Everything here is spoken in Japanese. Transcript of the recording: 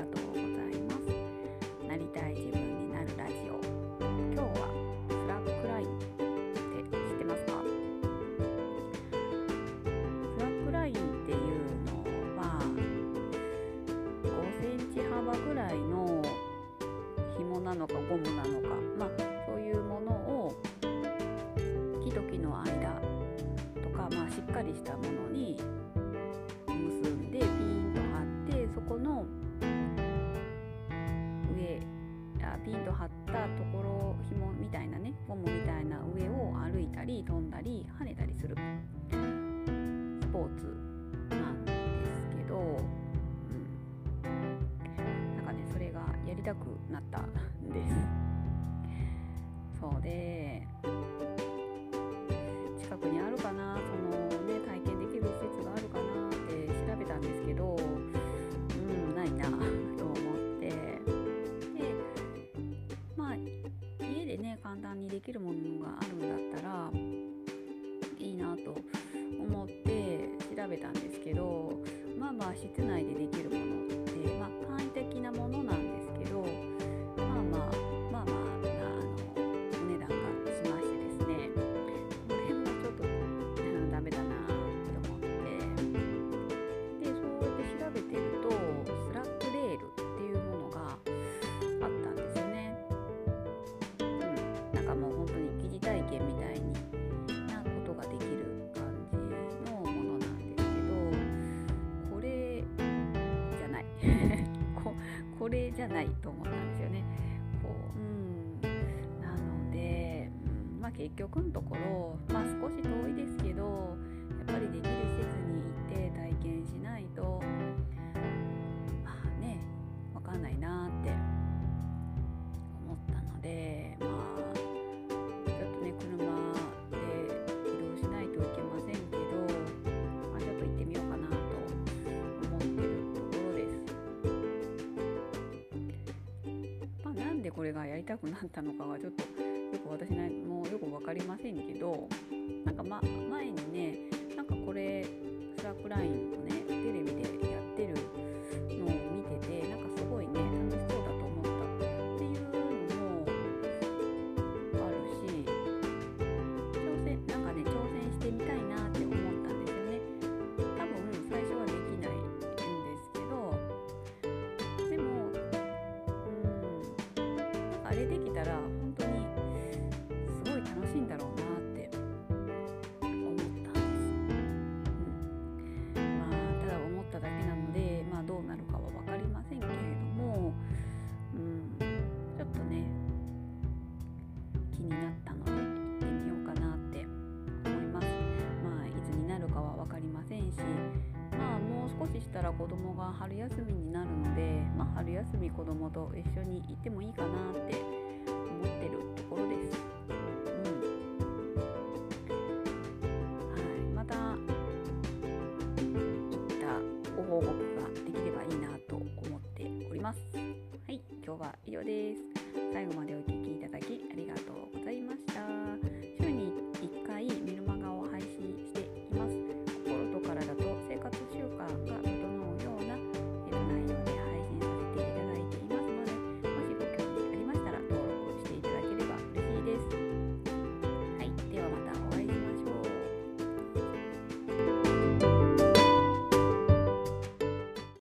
がとうございます。なりたい自分になるラジオ。今日はスラックラインって知ってますか？スラックラインっていうのは5センチ幅ぐらいの紐なのかゴムなのか、まあ、そういうものを木と木の間あピンと張ったところ紐みたいなねゴムみたいな上を歩いたり飛んだり跳ねたりするスポーツなんですけど、うん、なんかねそれがやりたくなったんです。そうで近くにあるできるものがあるんだったらいいなと思って調べたんですけどまあまあ室内でできるものって、まあ、簡易的なものなんじゃないと思ったんですよね。こううんなので、うんまあ、結局のところ、まあ、少し遠いですこれがやりたくなったのかがちょっとよく私もよく分かりませんけどなんか、ま、前にねなんかこれスラックラインれできたら本当にすごい楽しいんだろうなって思ったんです、うん、まあただ思っただけなのでまあどうなるかは分かりませんけれどもうん。ちょっとね気になったので行ってみようかなって思います。まあいつになるかは分かりませんし少ししたら子供が春休みになるのでまあ春休み子供と一緒に行ってもいいかなって思ってるところです。うん。はい。また行ったご報告ができればいいなと思っております。はい。今日は以上です。最後まで